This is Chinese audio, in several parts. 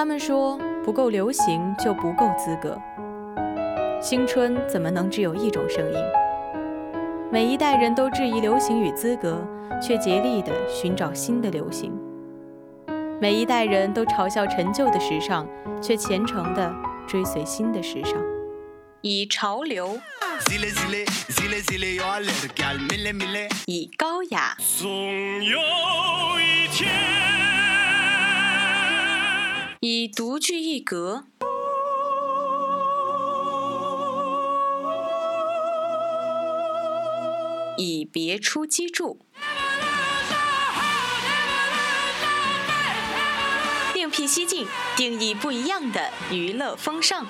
他们说不够流行就不够资格。青春怎么能只有一种声音？每一代人都质疑流行与资格，却竭力地寻找新的流行；每一代人都嘲笑陈旧的时尚，却虔诚地追随新的时尚。以潮流，以高雅，以独具一格。以别出机杼，另辟蹊径，定义不一样的娱乐风尚。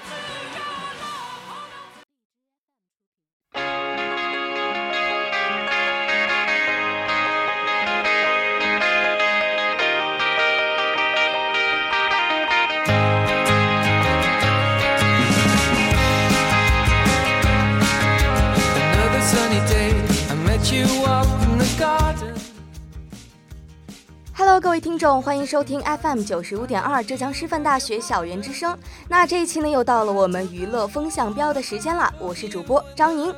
Hello，各位听众，欢迎收听 FM 九十五点二浙江师范大学校园之声。那这一期呢，又到了我们娱乐风向标的时间了，我是主播张宁。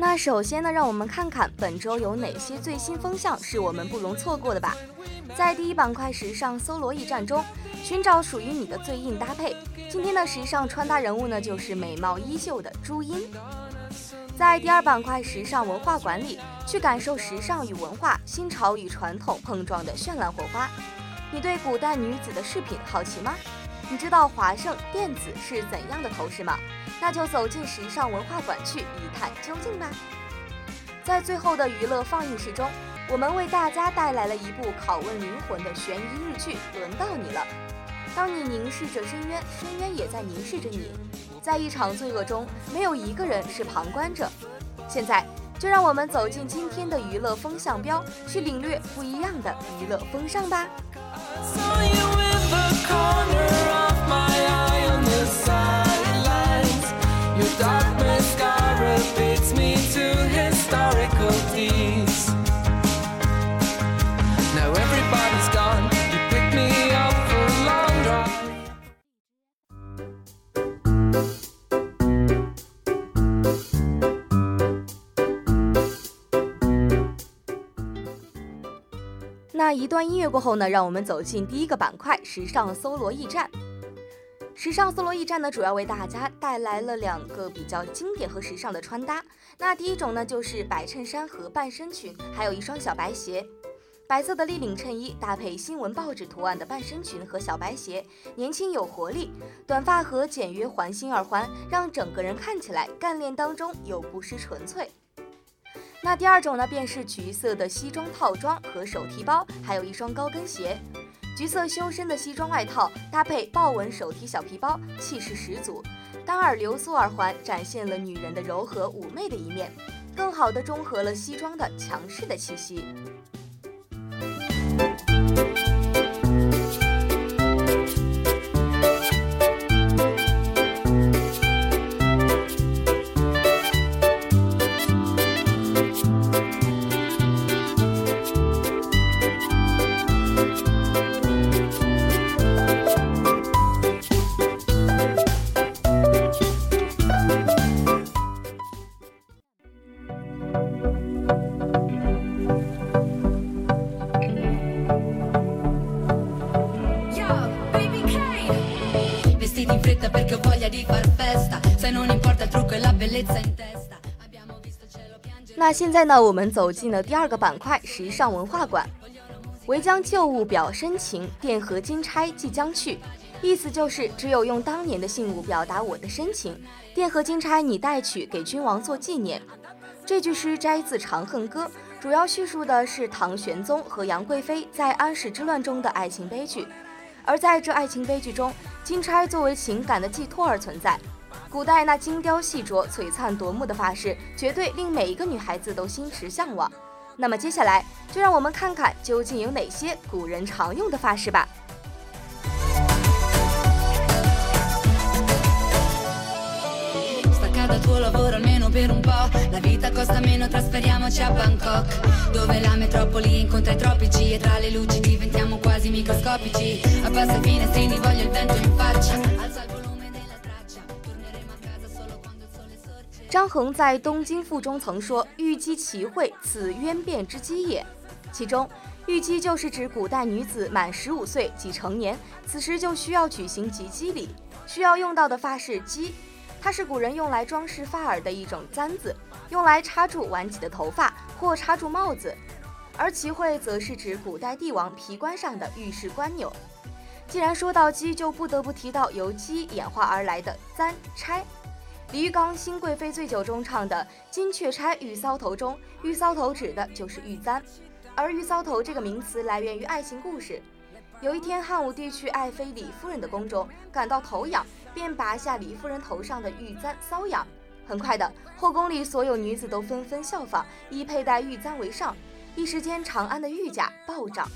那首先呢，让我们看看本周有哪些最新风向是我们不容错过的吧。在第一板块时尚搜罗驿站中，寻找属于你的最硬搭配。今天的时尚穿搭人物呢，就是美貌依旧的朱茵。在第二板块时尚文化馆里，去感受时尚与文化、新潮与传统碰撞的绚烂火花。你对古代女子的饰品好奇吗？你知道华盛电子是怎样的头饰吗？那就走进时尚文化馆去一探究竟吧。在最后的娱乐放映室中。我们为大家带来了一部拷问灵魂的悬疑日剧，轮到你了。当你凝视着深渊，深渊也在凝视着你。在一场罪恶中，没有一个人是旁观者。现在，就让我们走进今天的娱乐风向标，去领略不一样的娱乐风尚吧。那一段音乐过后呢，让我们走进第一个板块——时尚搜罗驿站。时尚搜罗驿站呢，主要为大家带来了两个比较经典和时尚的穿搭。那第一种呢，就是白衬衫和半身裙，还有一双小白鞋。白色的立领衬衣搭配新闻报纸图案的半身裙和小白鞋，年轻有活力。短发和简约环形耳环，让整个人看起来干练当中又不失纯粹。那第二种呢，便是橘色的西装套装和手提包，还有一双高跟鞋。橘色修身的西装外套搭配豹纹手提小皮包，气势十足。单耳流苏耳环展现了女人的柔和妩媚的一面，更好的中和了西装的强势的气息。那现在呢？我们走进了第二个板块——时尚文化馆。唯将旧物表深情，钿合金钗即将去。意思就是只有用当年的信物表达我的深情，钿合金钗你带去给君王做纪念。这句诗摘自《长恨歌》，主要叙述的是唐玄宗和杨贵妃在安史之乱中的爱情悲剧。而在这爱情悲剧中金钗作为情感的寄托而存在。古代那精雕细琢璀璨夺目的发饰绝对令每一个女孩子都心驰向往。那么接下来就让我们看看究竟有哪些古人常用的发饰吧。张衡在东京赋中曾说玉姬齐会此渊变之姬也。其中玉姬就是指古代女子满十五岁即成年此时就需要举行及笄礼。需要用到的发饰姬它是古人用来装饰发耳的一种簪子用来插住挽起的头发或插住帽子而齐会则是指古代帝王皮冠上的玉饰冠钮。既然说到鸡，就不得不提到由鸡演化而来的簪钗。李玉刚《新贵妃醉酒》中唱的“金雀钗玉搔头”中，玉搔头指的就是玉簪，而玉搔头这个名词来源于爱情故事。有一天，汉武帝去爱妃李夫人的宫中，感到头痒。便拔下李夫人头上的玉簪搔痒，很快的，后宫里所有女子都纷纷效仿，以佩戴玉簪为上，一时间长安的玉价暴涨。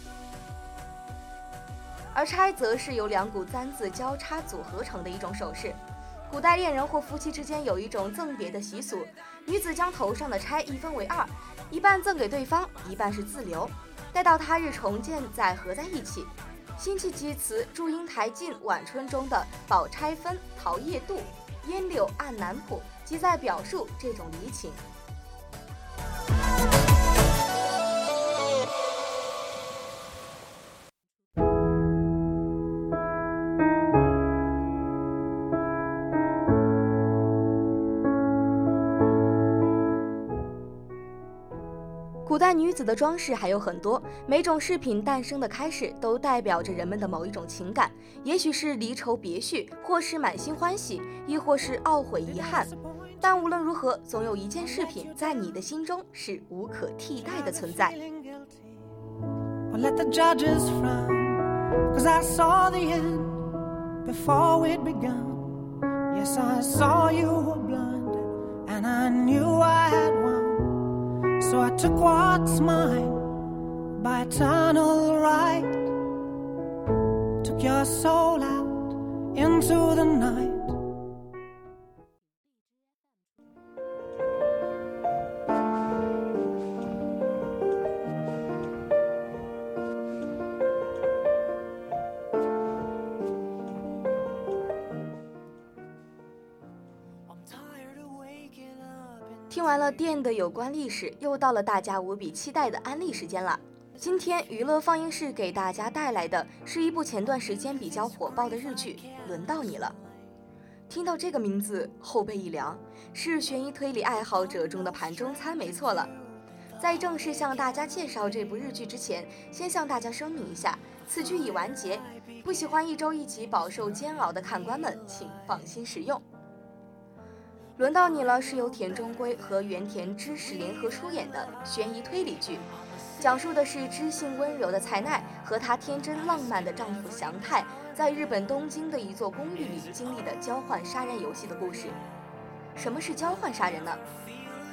而钗则是由两股簪子交叉组合成的一种首饰。古代恋人或夫妻之间有一种赠别的习俗，女子将头上的钗一分为二，一半赠给对方，一半是自留，待到他日重见再合在一起。辛弃疾词《祝英台近晚春》中的“宝钗分，桃叶渡，烟柳暗南浦”，即在表述这种离情。古代女子的装饰还有很多，每种饰品诞生的开始都代表着人们的某一种情感，也许是离愁别绪，或是满心欢喜，亦或是懊悔遗憾。但无论如何，总有一件饰品在你的心中是无可替代的存在。So I took what's mine by eternal right. Took your soul out into the night. 完了电的有关历史，又到了大家无比期待的安利时间了。今天娱乐放映室给大家带来的是一部前段时间比较火爆的日剧，《轮到你了》。听到这个名字，后背一凉，是悬疑推理爱好者中的盘中餐，没错了。在正式向大家介绍这部日剧之前，先向大家声明一下，此剧已完结，不喜欢一周一集饱受煎熬的看官们，请放心食用。轮到你了，是由田中圭和原田知识联合出演的悬疑推理剧，讲述的是知性温柔的菜奈和她天真浪漫的丈夫祥太在日本东京的一座公寓里经历的交换杀人游戏的故事。什么是交换杀人呢？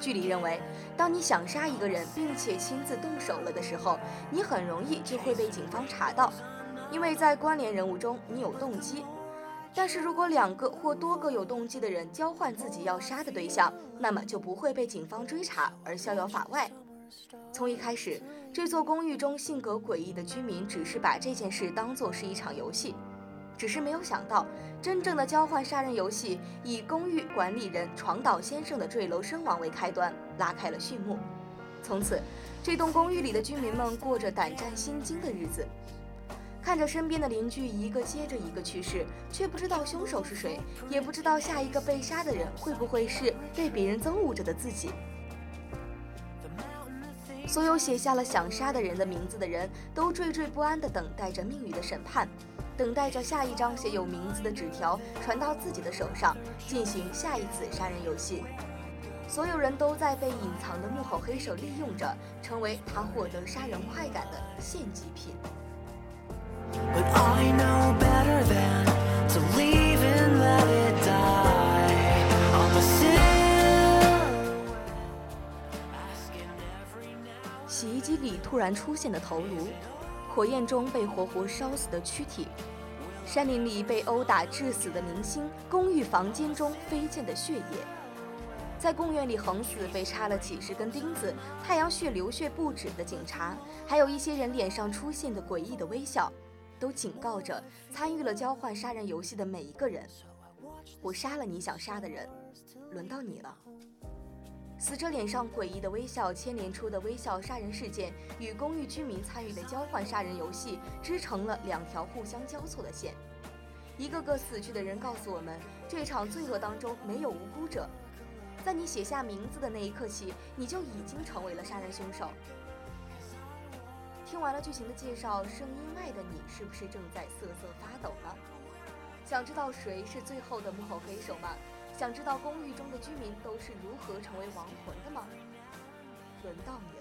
剧里认为，当你想杀一个人并且亲自动手了的时候，你很容易就会被警方查到，因为在关联人物中你有动机。但是如果两个或多个有动机的人交换自己要杀的对象，那么就不会被警方追查而逍遥法外。从一开始，这座公寓中性格诡异的居民只是把这件事当作是一场游戏，只是没有想到，真正的交换杀人游戏以公寓管理人床岛先生的坠楼身亡为开端，拉开了序幕。从此，这栋公寓里的居民们过着胆战心惊的日子。看着身边的邻居一个接着一个去世，却不知道凶手是谁，也不知道下一个被杀的人会不会是被别人憎恶着的自己。所有写下了想杀的人的名字的人都惴惴不安地等待着命运的审判，等待着下一张写有名字的纸条传到自己的手上，进行下一次杀人游戏。所有人都在被隐藏的幕后黑手利用着，成为他获得杀人快感的献祭品。洗衣机里突然出现的头颅，火焰中被活活烧死的躯体，山林里被殴打致死的明星，公寓房间中飞溅的血液，在公园里横死被插了几十根钉子、太阳穴流血不止的警察，还有一些人脸上出现的诡异的微笑，都警告着参与了交换杀人游戏的每一个人：我杀了你想杀的人，轮到你了。死者脸上诡异的微笑牵连出的微笑杀人事件，与公寓居民参与的交换杀人游戏织成了两条互相交错的线。一个个死去的人告诉我们，这场罪恶当中没有无辜者。在你写下名字的那一刻起，你就已经成为了杀人凶手。听完了剧情的介绍，声音外的你是不是正在瑟瑟发抖呢？想知道谁是最后的幕后黑手吗？想知道公寓中的居民都是如何成为亡魂的吗？轮到你。